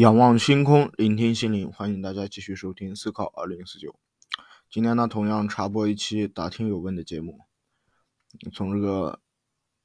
仰望星空，聆听心灵，欢迎大家继续收听《思考二零四九》。今天呢，同样插播一期答听有问的节目，从这个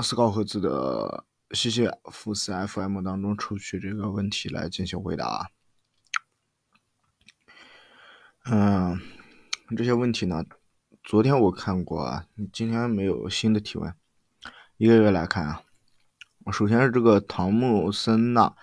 思考盒子的西西福斯 FM 当中抽取这个问题来进行回答。嗯，这些问题呢，昨天我看过啊，今天没有新的提问。一个一个来看啊，首先是这个唐木森纳。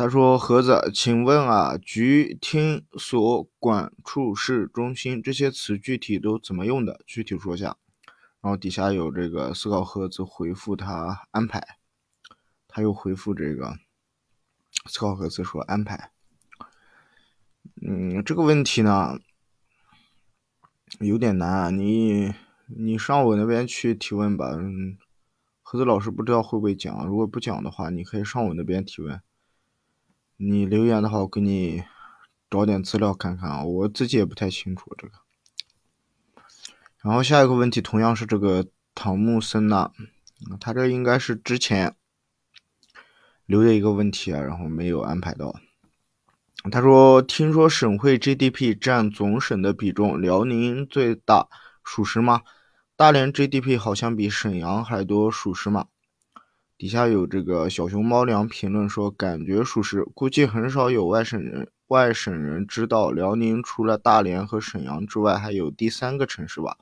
他说：“盒子，请问啊，局、厅、所、管、处、室、中心这些词具体都怎么用的？具体说下。”然后底下有这个思考盒子回复他安排，他又回复这个思考盒子说安排。嗯，这个问题呢有点难啊，你你上我那边去提问吧。嗯，盒子老师不知道会不会讲，如果不讲的话，你可以上我那边提问。你留言的话，我给你找点资料看看啊，我自己也不太清楚这个。然后下一个问题同样是这个唐木森呐，他这应该是之前留的一个问题啊，然后没有安排到。他说：“听说省会 GDP 占总省的比重，辽宁最大，属实吗？大连 GDP 好像比沈阳还多，属实吗？”底下有这个小熊猫粮评论说，感觉属实，估计很少有外省人外省人知道辽宁除了大连和沈阳之外，还有第三个城市吧？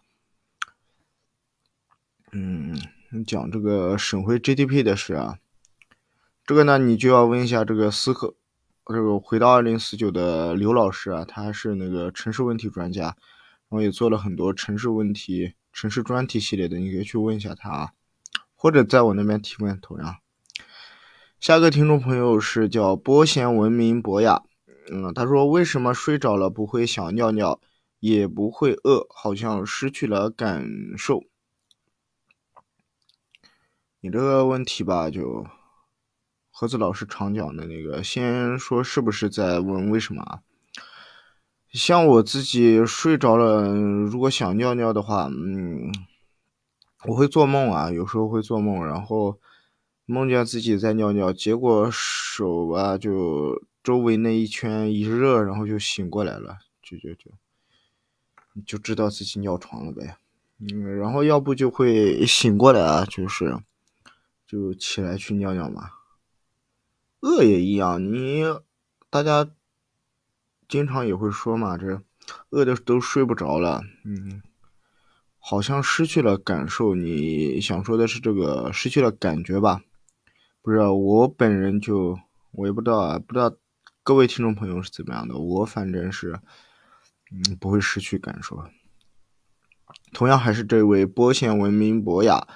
嗯，讲这个省会 GDP 的事啊，这个呢，你就要问一下这个思考，这个回到二零四九的刘老师啊，他是那个城市问题专家，然后也做了很多城市问题、城市专题系列的，你可以去问一下他啊。或者在我那边提问，同样。下个听众朋友是叫波贤文明博雅，嗯，他说为什么睡着了不会想尿尿，也不会饿，好像失去了感受。你这个问题吧，就盒子老师常讲的那个，先说是不是在问为什么啊？像我自己睡着了，如果想尿尿的话，嗯。我会做梦啊，有时候会做梦，然后梦见自己在尿尿，结果手吧就周围那一圈一热，然后就醒过来了，就就就就知道自己尿床了呗。嗯，然后要不就会醒过来啊，就是就起来去尿尿嘛。饿也一样，你大家经常也会说嘛，这饿的都睡不着了，嗯。好像失去了感受，你想说的是这个失去了感觉吧？不知道，我本人就我也不知道啊，不知道各位听众朋友是怎么样的。我反正是，嗯，不会失去感受。同样还是这位波县文明博雅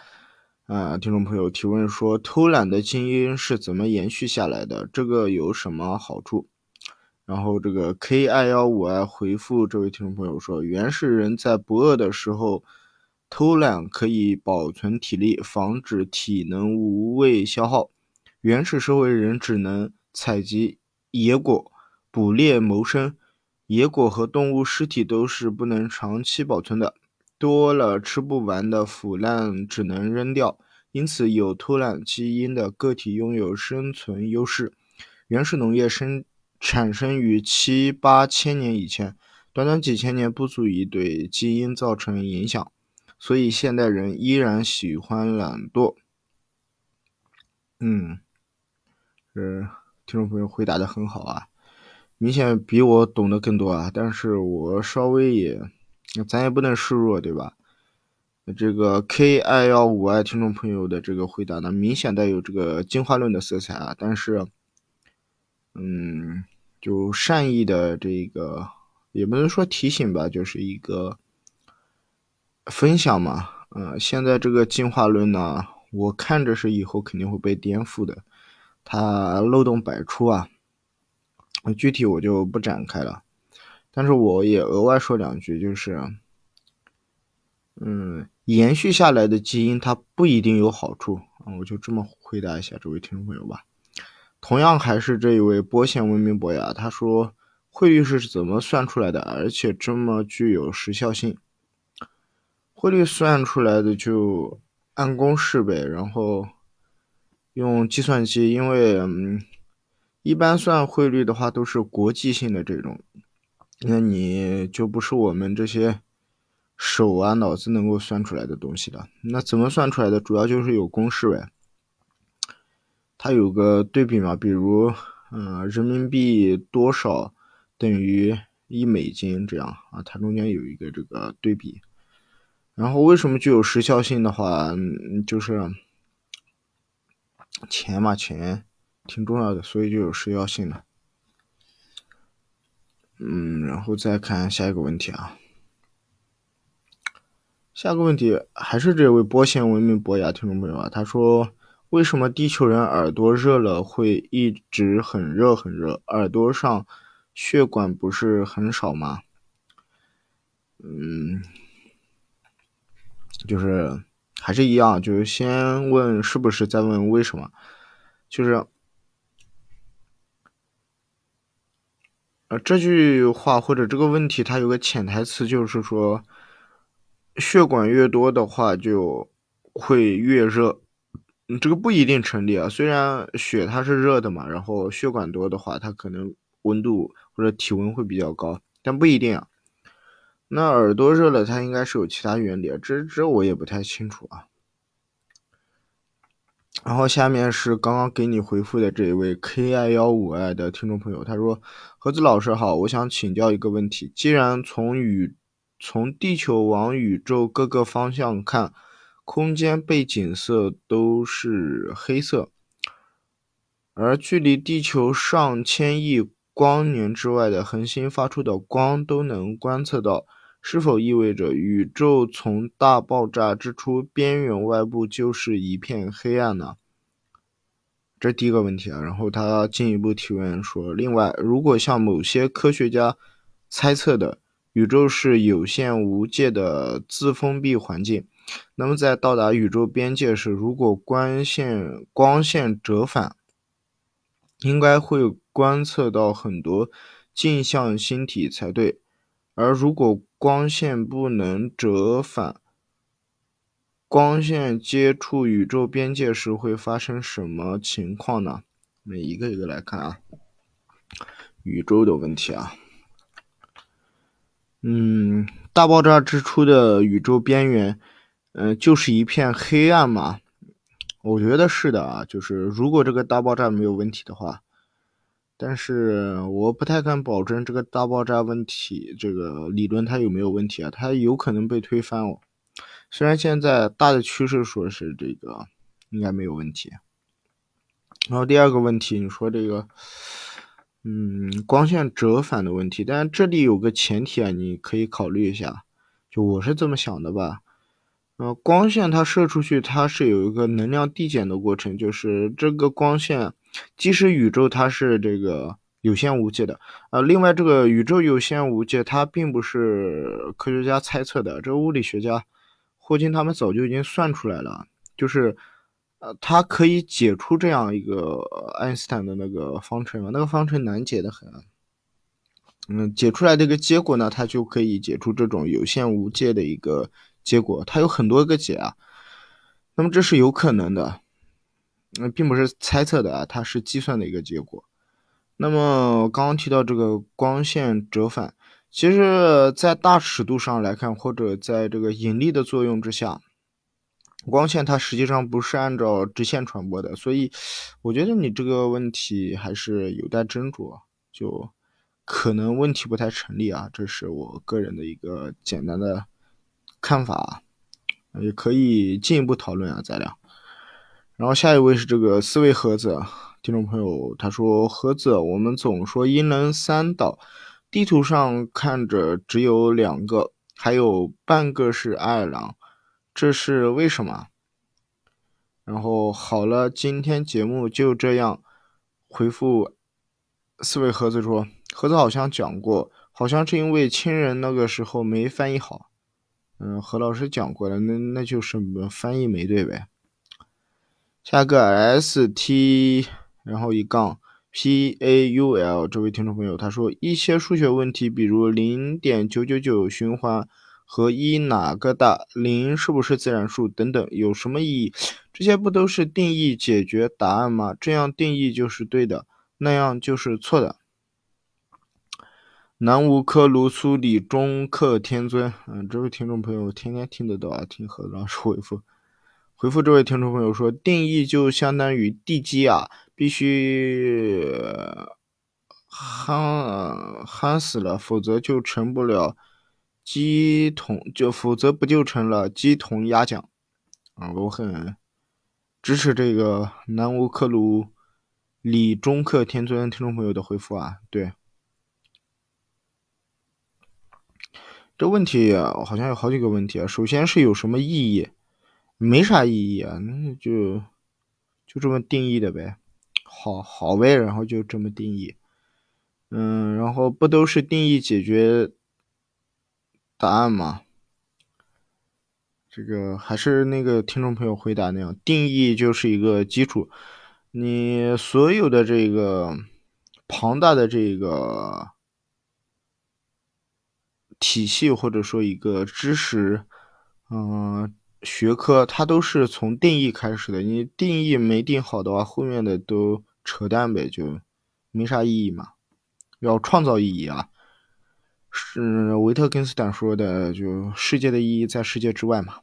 啊，听众朋友提问说，偷懒的基因是怎么延续下来的？这个有什么好处？然后这个 K I 幺五 I 回复这位听众朋友说，原始人在不饿的时候。偷懒可以保存体力，防止体能无谓消耗。原始社会人只能采集野果、捕猎谋生，野果和动物尸体都是不能长期保存的，多了吃不完的腐烂只能扔掉。因此，有偷懒基因的个体拥有生存优势。原始农业生产生于七八千年以前，短短几千年不足以对基因造成影响。所以现代人依然喜欢懒惰。嗯，是听众朋友回答的很好啊，明显比我懂得更多啊。但是我稍微也，咱也不能示弱，对吧？这个 K I 幺五 I 听众朋友的这个回答呢，明显带有这个进化论的色彩啊。但是，嗯，就善意的这个，也不能说提醒吧，就是一个。分享嘛，嗯，现在这个进化论呢，我看着是以后肯定会被颠覆的，它漏洞百出啊，具体我就不展开了，但是我也额外说两句，就是，嗯，延续下来的基因它不一定有好处啊，我就这么回答一下这位听众朋友吧。同样还是这一位波线文明博雅，他说汇率是怎么算出来的，而且这么具有时效性。汇率算出来的就按公式呗，然后用计算机，因为嗯，一般算汇率的话都是国际性的这种，那你就不是我们这些手啊脑子能够算出来的东西了。那怎么算出来的？主要就是有公式呗。它有个对比嘛，比如，嗯，人民币多少等于一美金这样啊，它中间有一个这个对比。然后为什么具有时效性的话，就是钱嘛，钱挺重要的，所以就有时效性的。嗯，然后再看下一个问题啊，下个问题还是这位波线文明博雅听众朋友啊，他说。为什么地球人耳朵热了会一直很热很热？耳朵上血管不是很少吗？嗯，就是还是一样，就是先问是不是，再问为什么。就是呃这句话或者这个问题，它有个潜台词，就是说血管越多的话就会越热。这个不一定成立啊。虽然血它是热的嘛，然后血管多的话，它可能温度或者体温会比较高，但不一定啊。那耳朵热了，它应该是有其他原理，这这我也不太清楚啊。然后下面是刚刚给你回复的这一位 K I 幺五 I 的听众朋友，他说：“盒子老师好，我想请教一个问题，既然从宇从地球往宇宙各个方向看。”空间背景色都是黑色，而距离地球上千亿光年之外的恒星发出的光都能观测到，是否意味着宇宙从大爆炸之初边缘外部就是一片黑暗呢？这第一个问题啊。然后他进一步提问说：另外，如果像某些科学家猜测的，宇宙是有限无界的自封闭环境。那么，在到达宇宙边界时，如果光线光线折返，应该会观测到很多镜像星体才对。而如果光线不能折返，光线接触宇宙边界时会发生什么情况呢？我们一个一个来看啊，宇宙的问题啊，嗯，大爆炸之初的宇宙边缘。嗯，就是一片黑暗嘛？我觉得是的啊，就是如果这个大爆炸没有问题的话，但是我不太敢保证这个大爆炸问题这个理论它有没有问题啊？它有可能被推翻哦。虽然现在大的趋势说是这个应该没有问题。然后第二个问题，你说这个，嗯，光线折返的问题，但是这里有个前提啊，你可以考虑一下，就我是这么想的吧。呃，光线它射出去，它是有一个能量递减的过程，就是这个光线，即使宇宙它是这个有限无界的，呃，另外这个宇宙有限无界，它并不是科学家猜测的，这物理学家霍金他们早就已经算出来了，就是呃，它可以解出这样一个爱因斯坦的那个方程嘛，那个方程难解的很，嗯，解出来的一个结果呢，它就可以解出这种有限无界的一个。结果它有很多个解啊，那么这是有可能的，那并不是猜测的啊，它是计算的一个结果。那么刚刚提到这个光线折返，其实在大尺度上来看，或者在这个引力的作用之下，光线它实际上不是按照直线传播的，所以我觉得你这个问题还是有待斟酌，就可能问题不太成立啊，这是我个人的一个简单的。看法也可以进一步讨论啊，咱俩。然后下一位是这个思维盒子听众朋友，他说：“盒子，我们总说阴人三岛，地图上看着只有两个，还有半个是爱尔兰，这是为什么？”然后好了，今天节目就这样。回复思维盒子说：“盒子好像讲过，好像是因为亲人那个时候没翻译好。”嗯，何老师讲过了，那那就是翻译没对呗。下个 S T，然后一杠 P A U L，这位听众朋友他说一些数学问题，比如零点九九九循环和一哪个大，零是不是自然数等等，有什么意义？这些不都是定义解决答案吗？这样定义就是对的。那样就是错的。南无科卢苏里中克天尊，嗯，这位听众朋友天天听得到啊，听何老师回复。回复这位听众朋友说，定义就相当于地基啊，必须夯夯死了，否则就成不了鸡同，就否则不就成了鸡同鸭讲啊！我很支持这个南无克鲁里中克天尊听众朋友的回复啊，对。这问题好像有好几个问题啊。首先是有什么意义？没啥意义啊，那就就这么定义的呗，好好呗，然后就这么定义。嗯，然后不都是定义解决答案吗？这个还是那个听众朋友回答那样，定义就是一个基础，你所有的这个庞大的这个。体系或者说一个知识，嗯，学科，它都是从定义开始的。你定义没定好的话，后面的都扯淡呗，就没啥意义嘛。要创造意义啊，是维特根斯坦说的，就世界的意义在世界之外嘛，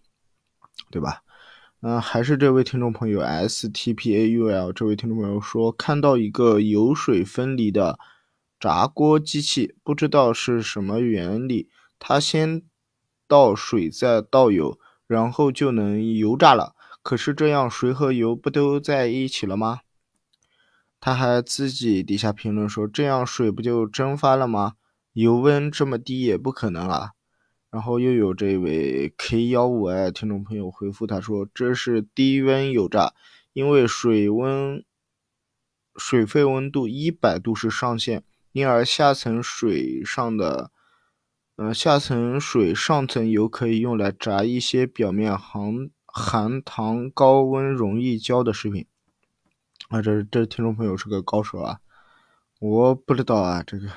对吧？嗯，还是这位听众朋友 S T P A U L 这位听众朋友说，看到一个油水分离的。炸锅机器不知道是什么原理，它先倒水再倒油，然后就能油炸了。可是这样水和油不都在一起了吗？他还自己底下评论说，这样水不就蒸发了吗？油温这么低也不可能啊。然后又有这位 K 幺五 i 听众朋友回复他说，这是低温油炸，因为水温水沸温度一百度是上限。因而下层水上的，呃，下层水上层油可以用来炸一些表面含含糖、高温容易焦的食品。啊，这这听众朋友是个高手啊，我不知道啊，这个，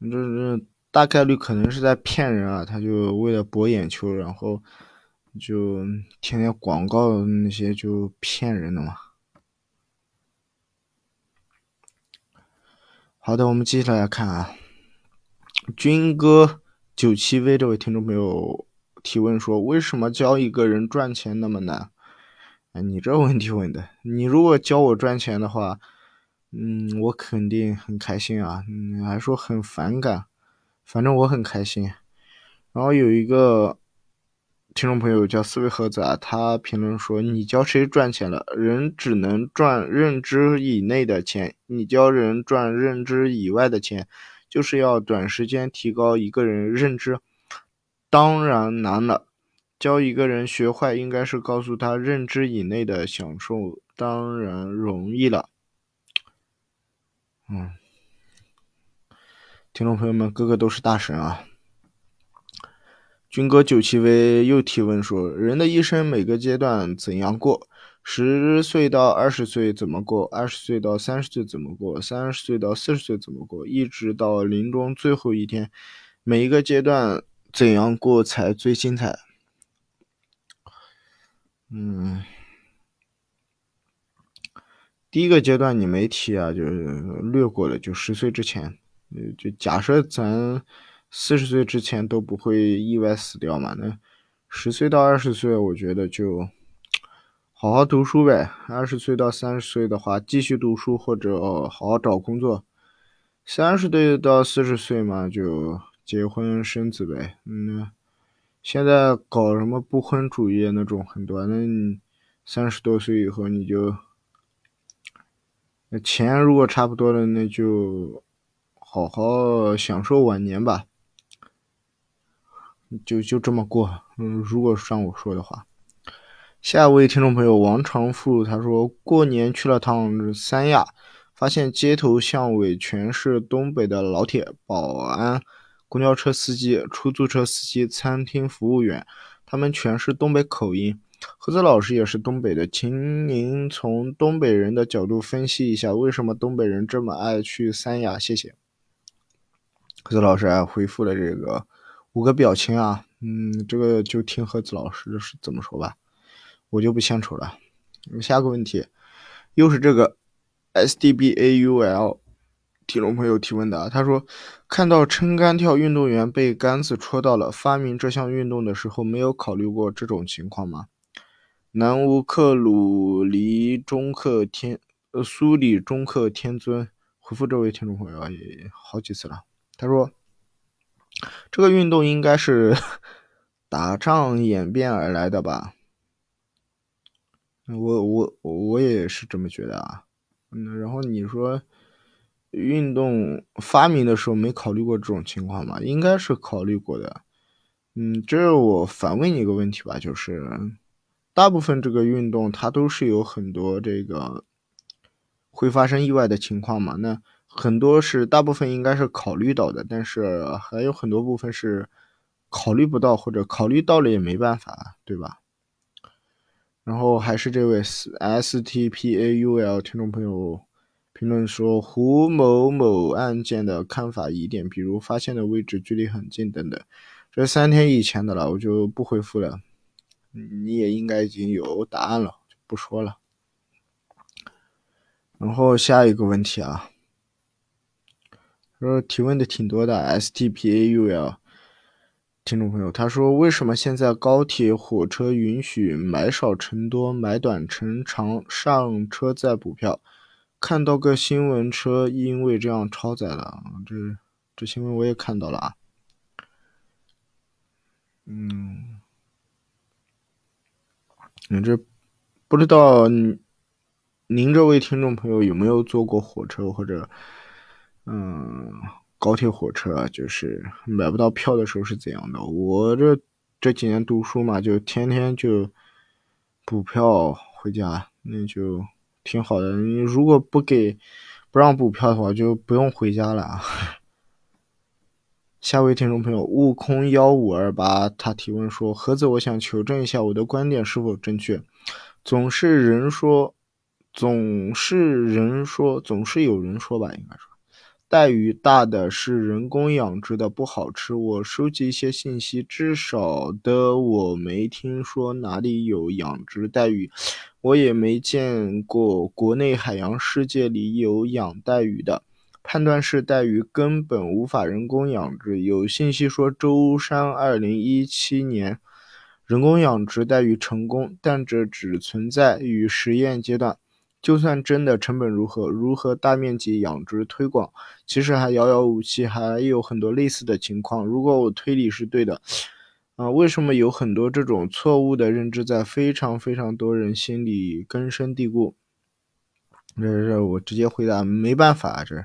这这大概率可能是在骗人啊，他就为了博眼球，然后就天天广告那些就骗人的嘛。好的，我们接下来看啊，军哥九七 V 这位听众朋友提问说：“为什么教一个人赚钱那么难？”哎，你这问题问的，你如果教我赚钱的话，嗯，我肯定很开心啊。你还说很反感，反正我很开心。然后有一个。听众朋友叫思维盒子啊，他评论说：“你教谁赚钱了？人只能赚认知以内的钱，你教人赚认知以外的钱，就是要短时间提高一个人认知，当然难了。教一个人学坏，应该是告诉他认知以内的享受，当然容易了。”嗯，听众朋友们，个个都是大神啊。军哥九七 V 又提问说：“人的一生每个阶段怎样过？十岁到二十岁怎么过？二十岁到三十岁怎么过？三十岁到四十岁怎么过？一直到临终最后一天，每一个阶段怎样过才最精彩？”嗯，第一个阶段你没提啊，就是略过了，就十岁之前，就假设咱。四十岁之前都不会意外死掉嘛？那十岁到二十岁，我觉得就好好读书呗。二十岁到三十岁的话，继续读书或者好好找工作。三十岁到四十岁嘛，就结婚生子呗。嗯，现在搞什么不婚主义那种很多，那你三十多岁以后你就那钱如果差不多了，那就好好享受晚年吧。就就这么过，嗯，如果让我说的话，下一位听众朋友王长富他说过年去了趟三亚，发现街头巷尾全是东北的老铁，保安、公交车司机、出租车司机、餐厅服务员，他们全是东北口音。何子老师也是东北的，请您从东北人的角度分析一下，为什么东北人这么爱去三亚？谢谢。何子老师还回复了这个。五个表情啊，嗯，这个就听何子老师是怎么说吧，我就不献丑了。下个问题，又是这个 S D B A U L 听众朋友提问的，他说看到撑杆跳运动员被杆子戳到了，发明这项运动的时候没有考虑过这种情况吗？南无克鲁黎中克天呃苏里中克天尊回复这位听众朋友也好几次了，他说这个运动应该是 打仗演变而来的吧？我我我也是这么觉得啊。嗯，然后你说运动发明的时候没考虑过这种情况吗？应该是考虑过的。嗯，这我反问你一个问题吧，就是大部分这个运动它都是有很多这个会发生意外的情况嘛？那很多是大部分应该是考虑到的，但是还有很多部分是考虑不到，或者考虑到了也没办法，对吧？然后还是这位 S T P A U L 听众朋友评论说胡某某案件的看法疑点，比如发现的位置距离很近等等。这三天以前的了，我就不回复了。你也应该已经有答案了，就不说了。然后下一个问题啊，说提问的挺多的 S T P A U L。听众朋友，他说：“为什么现在高铁、火车允许买少乘多、买短乘长，上车再补票？看到个新闻车因为这样超载了，这这新闻我也看到了啊。嗯，你这不知道您这位听众朋友有没有坐过火车或者嗯？”高铁、火车就是买不到票的时候是怎样的？我这这几年读书嘛，就天天就补票回家，那就挺好的。你如果不给不让补票的话，就不用回家了。下位听众朋友悟空幺五二八他提问说：“盒子，我想求证一下我的观点是否正确。总是人说，总是人说，总是有人说吧，应该说。”带鱼大的是人工养殖的，不好吃。我收集一些信息，至少的我没听说哪里有养殖带鱼，我也没见过国内海洋世界里有养带鱼的。判断是带鱼根本无法人工养殖。有信息说舟山二零一七年人工养殖带鱼成功，但这只存在于实验阶段。就算真的成本如何，如何大面积养殖推广，其实还遥遥无期，还有很多类似的情况。如果我推理是对的，啊，为什么有很多这种错误的认知在非常非常多人心里根深蒂固？这这我直接回答，没办法，这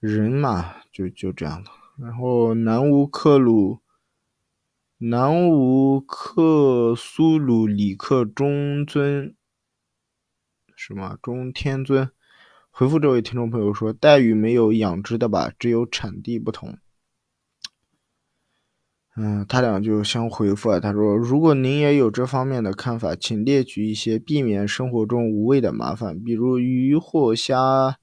人嘛，就就这样的。然后南无克鲁，南无克苏鲁里克中尊。什么中天尊回复这位听众朋友说：“带鱼没有养殖的吧？只有产地不同。”嗯，他俩就相回复啊。他说：“如果您也有这方面的看法，请列举一些避免生活中无谓的麻烦，比如鱼或虾、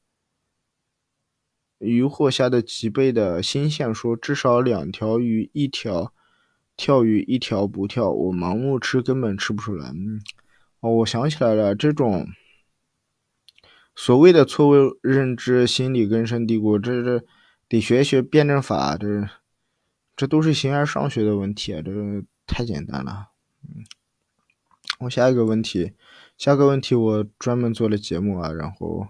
鱼或虾的几倍的新鲜。说至少两条鱼一条跳鱼一条不跳，我盲目吃根本吃不出来。”嗯，哦，我想起来了，这种。所谓的错误认知，心理根深蒂固，这这得学一学辩证法，这这都是形而上学的问题，这太简单了。嗯，我下一个问题，下个问题我专门做了节目啊，然后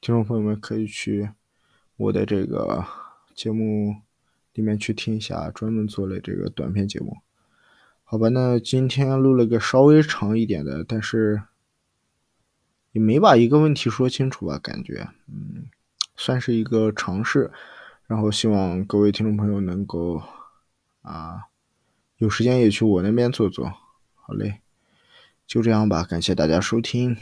听众朋友们可以去我的这个节目里面去听一下，专门做了这个短片节目。好吧，那今天录了个稍微长一点的，但是。也没把一个问题说清楚吧，感觉，嗯，算是一个尝试，然后希望各位听众朋友能够，啊，有时间也去我那边坐坐，好嘞，就这样吧，感谢大家收听。